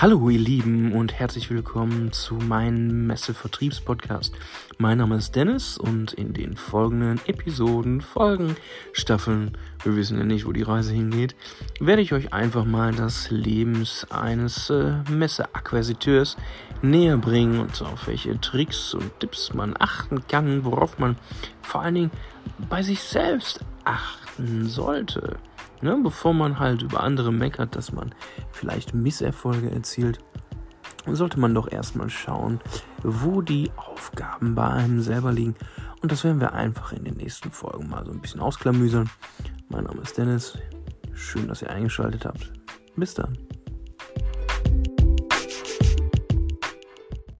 Hallo ihr Lieben und herzlich willkommen zu meinem Messevertriebspodcast. Mein Name ist Dennis und in den folgenden Episoden, Folgen, Staffeln, wir wissen ja nicht, wo die Reise hingeht, werde ich euch einfach mal das Leben eines äh, Messeakquisiteurs näher bringen und auf welche Tricks und Tipps man achten kann, worauf man vor allen Dingen bei sich selbst achten sollte. Ne, bevor man halt über andere meckert, dass man vielleicht Misserfolge erzielt, sollte man doch erstmal schauen, wo die Aufgaben bei einem selber liegen. Und das werden wir einfach in den nächsten Folgen mal so ein bisschen ausklamüsern. Mein Name ist Dennis. Schön, dass ihr eingeschaltet habt. Bis dann.